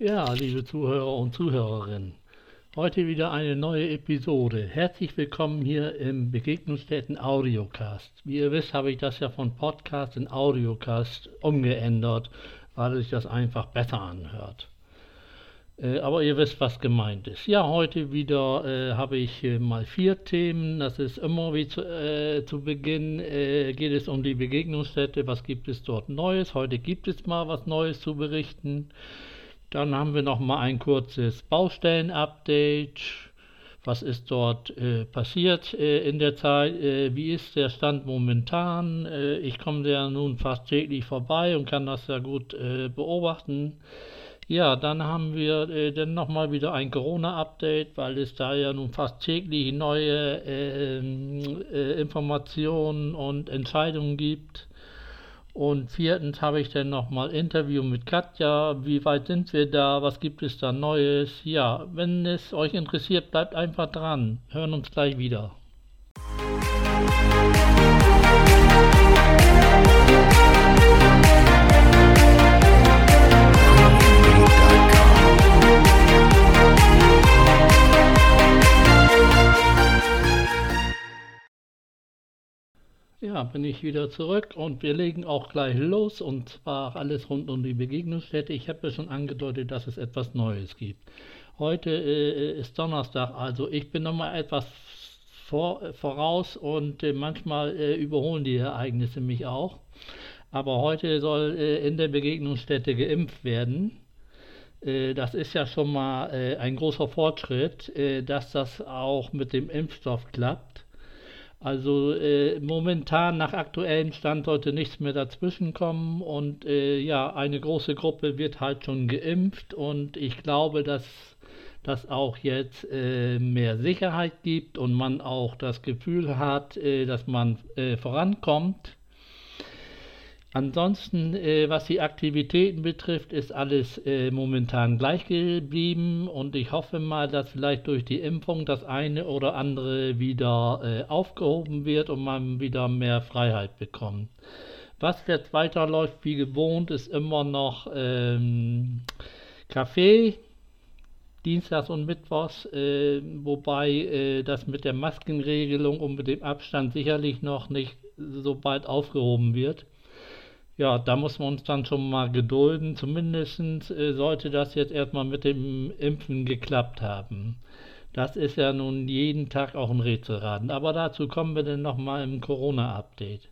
Ja, liebe Zuhörer und Zuhörerinnen, heute wieder eine neue Episode. Herzlich willkommen hier im Begegnungsstätten Audiocast. Wie ihr wisst, habe ich das ja von Podcast in Audiocast umgeändert, weil sich das einfach besser anhört. Äh, aber ihr wisst, was gemeint ist. Ja, heute wieder äh, habe ich äh, mal vier Themen. Das ist immer wie zu, äh, zu Beginn äh, geht es um die Begegnungsstätte. Was gibt es dort Neues? Heute gibt es mal was Neues zu berichten. Dann haben wir noch mal ein kurzes Baustellen-Update. Was ist dort äh, passiert in der Zeit? wie ist der Stand momentan? ich komme ja nun fast täglich vorbei und kann das ja gut beobachten. Ja, dann haben wir äh, dann nochmal wieder ein Corona-Update, weil es da ja nun fast täglich neue äh, äh, Informationen und Entscheidungen gibt. Und viertens habe ich dann nochmal Interview mit Katja. Wie weit sind wir da? Was gibt es da Neues? Ja, wenn es euch interessiert, bleibt einfach dran. Hören uns gleich wieder. Ja, bin ich wieder zurück und wir legen auch gleich los und zwar alles rund um die Begegnungsstätte. Ich habe ja schon angedeutet, dass es etwas Neues gibt. Heute äh, ist Donnerstag, also ich bin nochmal etwas vor, voraus und äh, manchmal äh, überholen die Ereignisse mich auch. Aber heute soll äh, in der Begegnungsstätte geimpft werden. Äh, das ist ja schon mal äh, ein großer Fortschritt, dass das auch mit dem Impfstoff klappt. Also äh, momentan nach aktuellem Stand sollte nichts mehr dazwischen kommen und äh, ja, eine große Gruppe wird halt schon geimpft und ich glaube, dass das auch jetzt äh, mehr Sicherheit gibt und man auch das Gefühl hat, äh, dass man äh, vorankommt. Ansonsten, äh, was die Aktivitäten betrifft, ist alles äh, momentan gleich geblieben und ich hoffe mal, dass vielleicht durch die Impfung das eine oder andere wieder äh, aufgehoben wird und man wieder mehr Freiheit bekommt. Was jetzt weiterläuft wie gewohnt, ist immer noch ähm, Kaffee, Dienstags und Mittwochs, äh, wobei äh, das mit der Maskenregelung und mit dem Abstand sicherlich noch nicht so bald aufgehoben wird. Ja, da muss man uns dann schon mal gedulden. Zumindest äh, sollte das jetzt erstmal mit dem Impfen geklappt haben. Das ist ja nun jeden Tag auch ein Rätselraten. Aber dazu kommen wir dann nochmal im Corona-Update.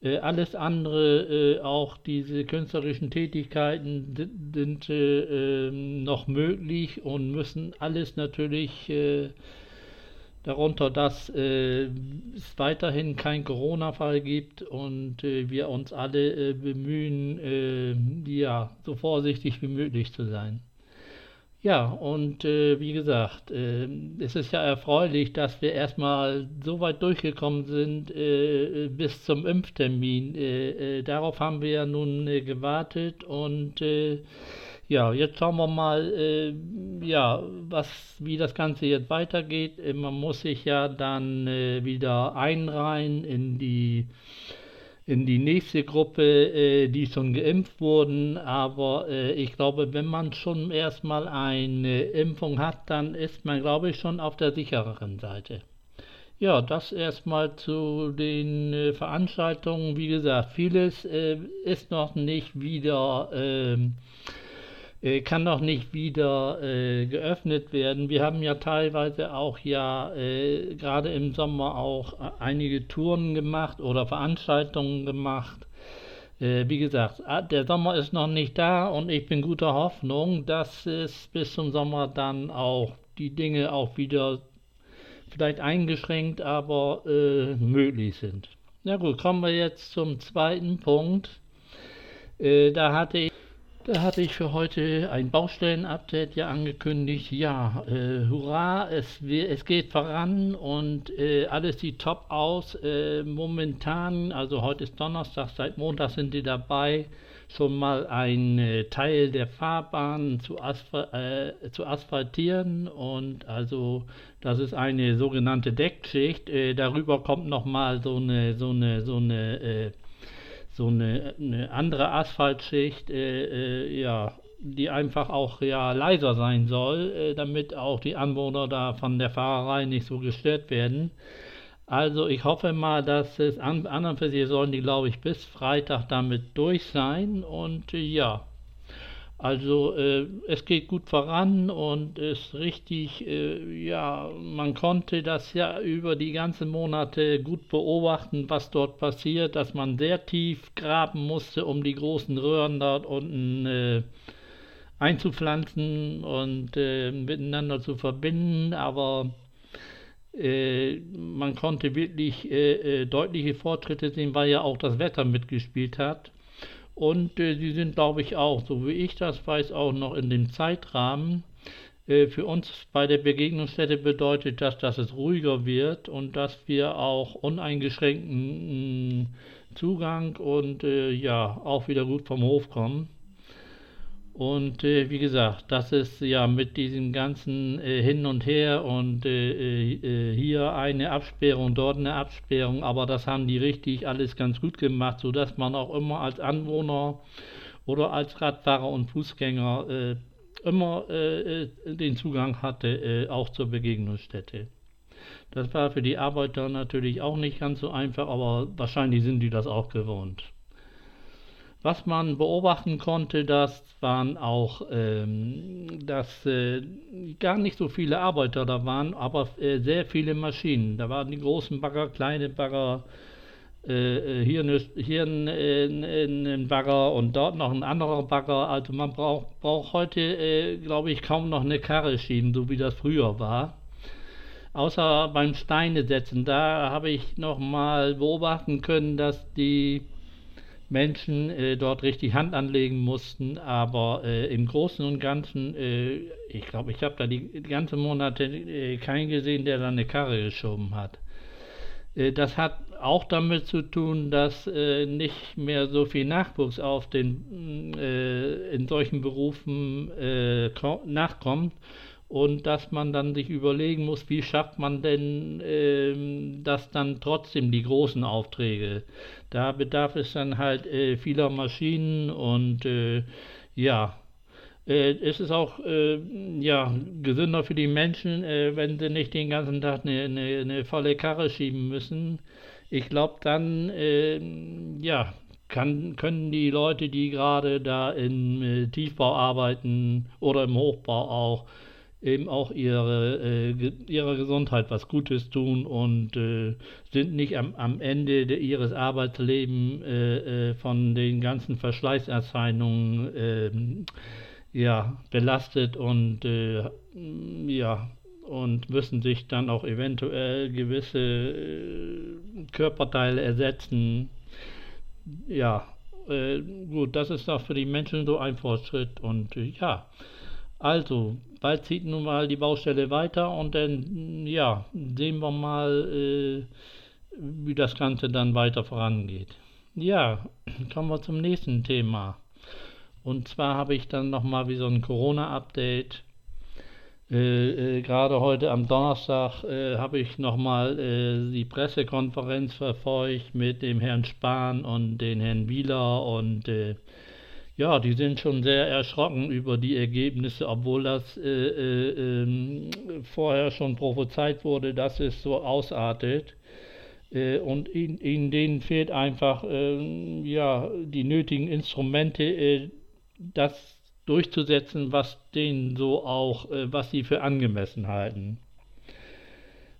Äh, alles andere, äh, auch diese künstlerischen Tätigkeiten, sind äh, ähm, noch möglich und müssen alles natürlich äh, darunter, dass äh, es weiterhin kein Corona-Fall gibt und äh, wir uns alle äh, bemühen, äh, ja, so vorsichtig wie möglich zu sein. Ja, und äh, wie gesagt, äh, es ist ja erfreulich, dass wir erstmal so weit durchgekommen sind bis zum Impftermin. darauf haben wir ja nun gewartet und ja, jetzt schauen wir mal, äh, ja, was, wie das Ganze jetzt weitergeht. Äh, man muss sich ja dann äh, wieder einreihen in die, in die nächste Gruppe, äh, die schon geimpft wurden. Aber äh, ich glaube, wenn man schon erstmal eine Impfung hat, dann ist man, glaube ich, schon auf der sichereren Seite. Ja, das erstmal zu den äh, Veranstaltungen. Wie gesagt, vieles ist noch nicht wieder ähm, äh, kann noch nicht wieder äh, geöffnet werden. Wir haben ja teilweise auch ja äh, gerade im Sommer auch äh, einige Touren gemacht oder Veranstaltungen gemacht. Äh, wie gesagt, ah, der Sommer ist noch nicht da und ich bin guter Hoffnung, dass es bis zum Sommer dann auch die Dinge auch wieder vielleicht eingeschränkt, aber möglich sind. Na gut, kommen wir jetzt zum zweiten Punkt. da hatte ich da hatte ich für heute ein Baustellen-Update ja angekündigt. Ja, äh, hurra, es, es geht voran und äh, alles sieht top aus. Äh, momentan, also heute ist Donnerstag, seit Montag sind die dabei, schon mal ein äh, Teil der Fahrbahn zu, Asphal äh, zu, asphaltieren und also das ist eine sogenannte Deckschicht. Äh, darüber kommt nochmal so eine, so eine, so eine so eine, eine andere Asphaltschicht, äh, äh, ja, die einfach auch ja leiser sein soll, äh, damit auch die Anwohner da von der Fahrerei nicht so gestört werden. Also ich hoffe mal, dass es an, an für sich sollen die, glaube ich, bis Freitag damit durch sein. Und äh, ja, also äh, es geht gut voran und ist richtig, äh, ja, man konnte das ja über die ganzen Monate gut beobachten, was dort passiert, dass man sehr tief graben musste, um die großen Röhren dort unten äh, einzupflanzen und äh, miteinander zu verbinden. Aber äh, man konnte wirklich äh, deutliche Fortschritte sehen, weil ja auch das Wetter mitgespielt hat. Und äh, sie sind, glaube ich, auch, so wie ich das weiß, auch noch in dem Zeitrahmen. Äh, für uns bei der Begegnungsstätte bedeutet das, dass es ruhiger wird und dass wir auch uneingeschränkten Zugang und äh, ja auch wieder gut vom Hof kommen. Und äh, wie gesagt, das ist ja mit diesem ganzen äh, Hin und Her und äh, äh, hier eine Absperrung, dort eine Absperrung, aber das haben die richtig alles ganz gut gemacht, sodass man auch immer als Anwohner oder als Radfahrer und Fußgänger äh, immer äh, den Zugang hatte, auch zur Begegnungsstätte. Das war für die Arbeiter natürlich auch nicht ganz so einfach, aber wahrscheinlich sind die das auch gewohnt. Was man beobachten konnte, das waren auch, ähm, dass äh, gar nicht so viele Arbeiter da waren, aber äh, sehr viele Maschinen. Da waren die großen Bagger, kleine Bagger, äh, äh hier, eine, hier ein, ein, ein, Bagger und dort noch ein anderer Bagger. Also man braucht, braucht heute, äh, glaube ich, kaum noch eine Karre schieben, so wie das früher war. Außer beim Steine setzen, da habe ich noch mal beobachten können, dass die Menschen äh, dort richtig Hand anlegen mussten, aber äh, im Großen und Ganzen, äh, ich glaube, ich habe da die, die ganzen Monate äh, keinen gesehen, der da eine Karre geschoben hat. Äh, das hat auch damit zu tun, dass äh, nicht mehr so viel Nachwuchs auf den, in solchen Berufen nachkommt und dass man dann sich überlegen muss, wie schafft man denn äh, das dann trotzdem die großen Aufträge. Da bedarf es dann halt äh, vieler Maschinen und äh, ja, äh, es ist auch äh, ja, gesünder für die Menschen, äh, wenn sie nicht den ganzen Tag eine, eine, eine volle Karre schieben müssen. Ich glaube, dann ja, kann, können die Leute, die gerade da im Tiefbau arbeiten oder im Hochbau auch, eben auch ihre, äh, ihrer Gesundheit was Gutes tun und äh, sind nicht am, am Ende de, ihres Arbeitslebens äh, äh, von den ganzen Verschleißerscheinungen ähm, ja, belastet und äh, ja, und müssen sich dann auch eventuell gewisse äh, Körperteile ersetzen. Ja, gut, das ist auch für die Menschen so ein Fortschritt und ja, also bald zieht nun mal die Baustelle weiter und dann, ja, sehen wir mal, äh, wie das Ganze dann weiter vorangeht. Ja, kommen wir zum nächsten Thema. Und zwar habe ich dann nochmal wie so ein Corona-Update. Äh, äh, Gerade heute am Donnerstag äh, habe ich nochmal äh, die Pressekonferenz verfolgt mit dem Herrn Spahn und den Herrn Wieler und äh, ja, die sind schon sehr erschrocken über die Ergebnisse, obwohl das äh, äh, äh, vorher schon prophezeit wurde, dass es so ausartet. Äh, und in, in, denen fehlt einfach ähm, ja, die nötigen Instrumente, äh, das durchzusetzen, was denen so auch, äh, was sie für angemessen halten.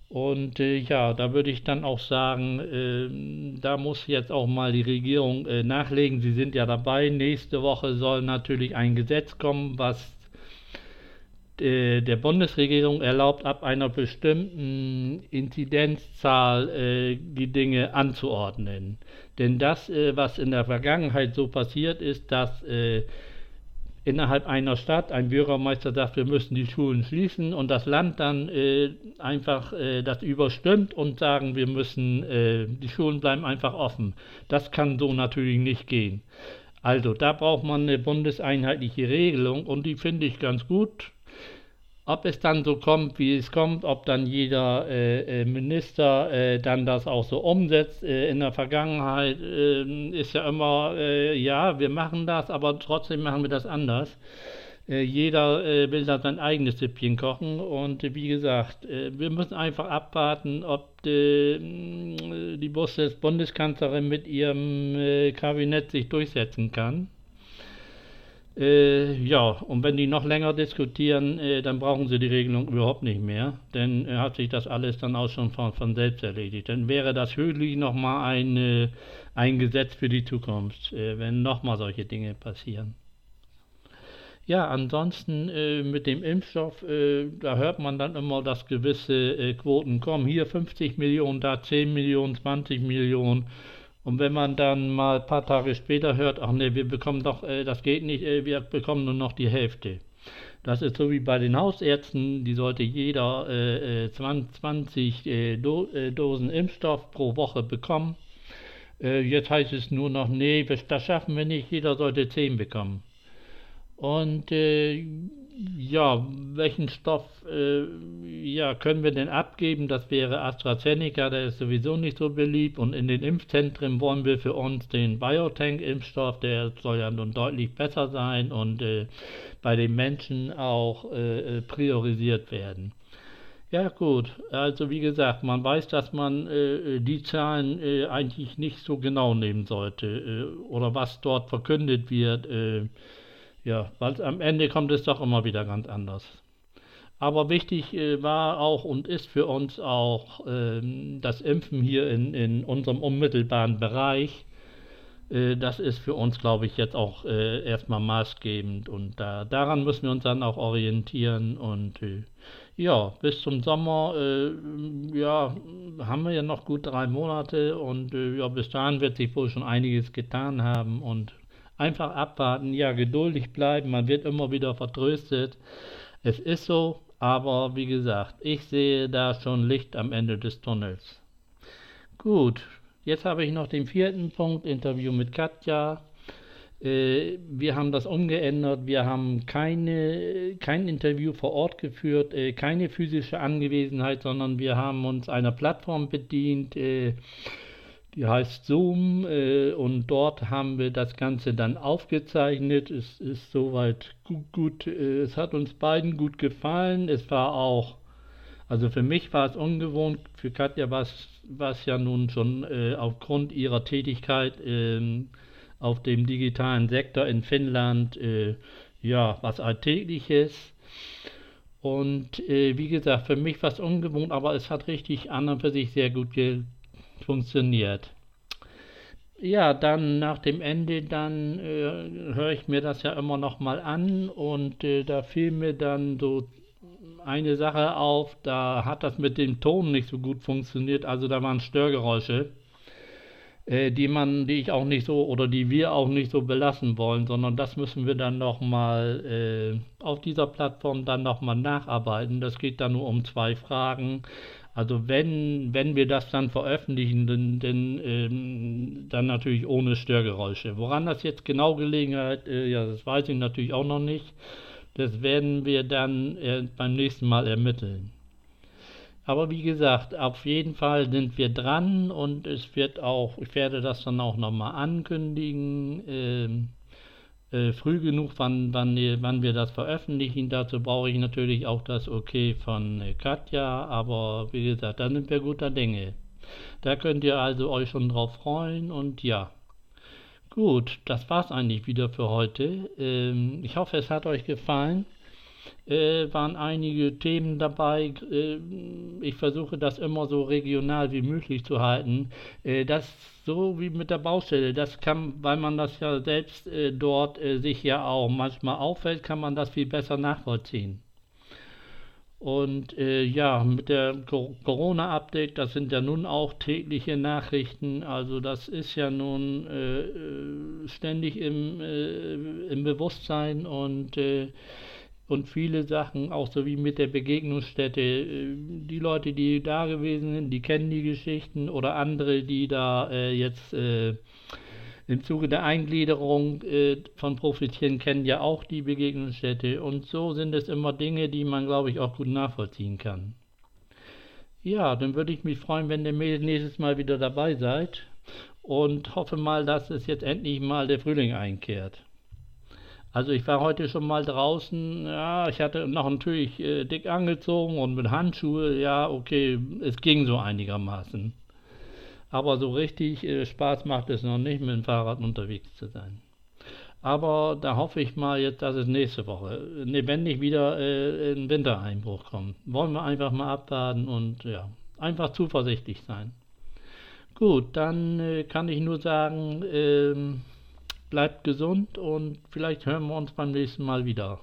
Und äh, ja, da würde ich dann auch sagen, äh, da muss jetzt auch mal die Regierung äh, nachlegen. Sie sind ja dabei. Nächste Woche soll natürlich ein Gesetz kommen, was äh, der Bundesregierung erlaubt, ab einer bestimmten Inzidenzzahl äh, die Dinge anzuordnen. Denn das, äh, was in der Vergangenheit so passiert ist, dass innerhalb einer Stadt ein Bürgermeister sagt, wir müssen die Schulen schließen und das Land dann äh, einfach äh, das überstimmt und sagen, wir müssen, äh, die Schulen bleiben einfach offen. Das kann so natürlich nicht gehen. Also da braucht man eine bundeseinheitliche Regelung und die finde ich ganz gut. Ob es dann so kommt, wie es kommt, ob dann jeder äh, äh Minister äh, dann das auch so umsetzt. Äh, in der Vergangenheit ähm, ist ja immer, äh, ja, wir machen das, aber trotzdem machen wir das anders. Äh, jeder will da sein eigenes Süppchen kochen und wie gesagt, wir müssen einfach abwarten, ob die, die Bundeskanzlerin mit ihrem Kabinett sich durchsetzen kann. Äh, ja, und wenn die noch länger diskutieren, äh, dann brauchen sie die Regelung überhaupt nicht mehr, denn äh, hat sich das alles dann auch schon von, von selbst erledigt. Dann wäre das höchlich nochmal ein, äh, ein Gesetz für die Zukunft, äh, wenn nochmal solche Dinge passieren. Ja, ansonsten äh, mit dem Impfstoff, da hört man dann immer, dass gewisse Quoten kommen. Hier 50 Millionen, da 10 Millionen, 20 Millionen. Und wenn man dann mal ein paar Tage später hört, ach nee, wir bekommen doch, äh, das geht nicht, äh, wir bekommen nur noch die Hälfte. Das ist so wie bei den Hausärzten, die sollte jeder äh, 20 äh, äh, Do äh, Dosen Impfstoff pro Woche bekommen. jetzt heißt es nur noch, nee, das schaffen wir nicht, jeder sollte 10 bekommen. Und ja, welchen Stoff äh, ja, können wir denn abgeben? Das wäre AstraZeneca, der ist sowieso nicht so beliebt. Und in den Impfzentren wollen wir für uns den BioTank-Impfstoff, der soll ja nun deutlich besser sein und äh, bei den Menschen auch äh, äh priorisiert werden. Ja gut, also wie gesagt, man weiß, dass man äh, die Zahlen äh, eigentlich nicht so genau nehmen sollte oder was dort verkündet wird ja, weil am Ende kommt es doch immer wieder ganz anders. Aber wichtig äh, war auch und ist für uns auch ähm, das Impfen hier in, in unserem unmittelbaren Bereich. Äh, das ist für uns, glaube ich, jetzt auch äh, erstmal maßgebend und da, daran müssen wir uns dann auch orientieren und äh, ja, bis zum Sommer, äh, ja, haben wir ja noch gut drei Monate und äh, ja, bis dahin wird sich wohl schon einiges getan haben und Einfach abwarten, ja, geduldig bleiben, man wird immer wieder vertröstet. Es ist so, aber wie gesagt, ich sehe da schon Licht am Ende des Tunnels. Gut, jetzt habe ich noch den vierten Punkt, Interview mit Katja. Äh, wir haben das umgeändert, wir haben keine, kein Interview vor Ort geführt, äh, keine physische Angewesenheit, sondern wir haben uns einer Plattform bedient. Äh, die heißt Zoom äh, und dort haben wir das Ganze dann aufgezeichnet. Es ist soweit gut, gut äh, es hat uns beiden gut gefallen. Es war auch, also für mich war es ungewohnt, für Katja war es ja nun schon äh, aufgrund ihrer Tätigkeit ähm, auf dem digitalen Sektor in Finnland äh, ja was Alltägliches. Und äh, wie gesagt, für mich war es ungewohnt, aber es hat richtig an und für sich sehr gut ge funktioniert. Ja, dann nach dem Ende, dann äh, höre ich mir das ja immer noch mal an und äh, da fiel mir dann so eine Sache auf, da hat das mit dem Ton nicht so gut funktioniert, also da waren Störgeräusche, äh, die man, die ich auch nicht so oder die wir auch nicht so belassen wollen, sondern das müssen wir dann noch mal äh, auf dieser Plattform dann noch mal nacharbeiten. Das geht dann nur um zwei Fragen. Also wenn, wenn wir das dann veröffentlichen, dann, dann, ähm, dann natürlich ohne Störgeräusche. Woran das jetzt genau gelegen hat, äh, ja, das weiß ich natürlich auch noch nicht. Das werden wir dann äh, beim nächsten Mal ermitteln. Aber wie gesagt, auf jeden Fall sind wir dran und es wird auch, ich werde das dann auch nochmal ankündigen. Ähm, äh, früh genug, wann, wann, wann wir das veröffentlichen. Dazu brauche ich natürlich auch das Okay von äh, Katja, aber wie gesagt, da sind wir guter Dinge. Da könnt ihr also euch schon drauf freuen und ja. Gut, das war's eigentlich wieder für heute. Ähm, ich hoffe, es hat euch gefallen äh, waren einige Themen dabei. Äh, ich versuche das immer so regional wie möglich zu halten. Äh, das so wie mit der Baustelle, das kann, weil man das ja selbst äh, dort äh, sich ja auch manchmal auffällt, kann man das viel besser nachvollziehen. Und äh, ja, mit der Corona-Update, das sind ja nun auch tägliche Nachrichten, also das ist ja nun äh, ständig im, äh, im Bewusstsein und äh, und viele Sachen, auch so wie mit der Begegnungsstätte. Äh, die Leute, die da gewesen sind, die kennen die Geschichten oder andere, die da äh, jetzt äh, im Zuge der Eingliederung äh, von Profitieren kennen ja auch die Begegnungsstätte und so sind es immer Dinge, die man, glaube ich, auch gut nachvollziehen kann. Ja, dann würde ich mich freuen, wenn ihr nächstes Mal wieder dabei seid und hoffe mal, dass es jetzt endlich mal der Frühling einkehrt. Also ich war heute schon mal draußen, ja, ich hatte noch natürlich äh, dick angezogen und mit Handschuhe, ja, okay, es ging so einigermaßen. Aber so richtig äh, Spaß macht es noch nicht, mit dem Fahrrad unterwegs zu sein. Aber da hoffe ich mal jetzt, dass es nächste Woche lebendig wieder äh, ein Wintereinbruch kommt. Wollen wir einfach mal abwarten und ja, einfach zuversichtlich sein. Gut, dann äh, kann ich nur sagen, äh, bleibt gesund und vielleicht hören wir uns beim nächsten Mal wieder.